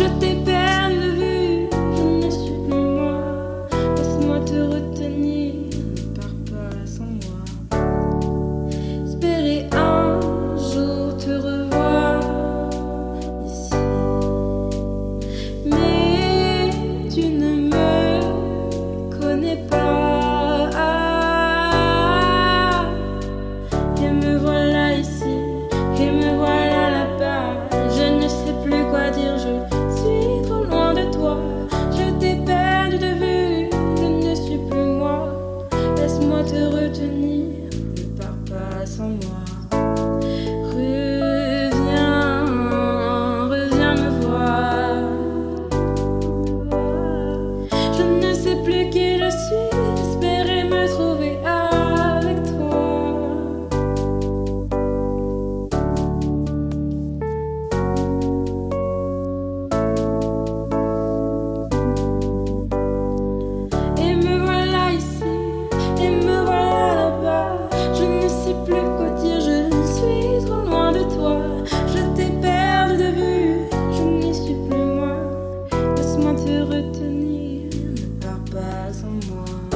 je t'ai perdu je ne suis plus moi. Laisse-moi te retenir, ne pars pas sans moi. Espérer un jour te revoir ici, mais tu ne me connais pas. someone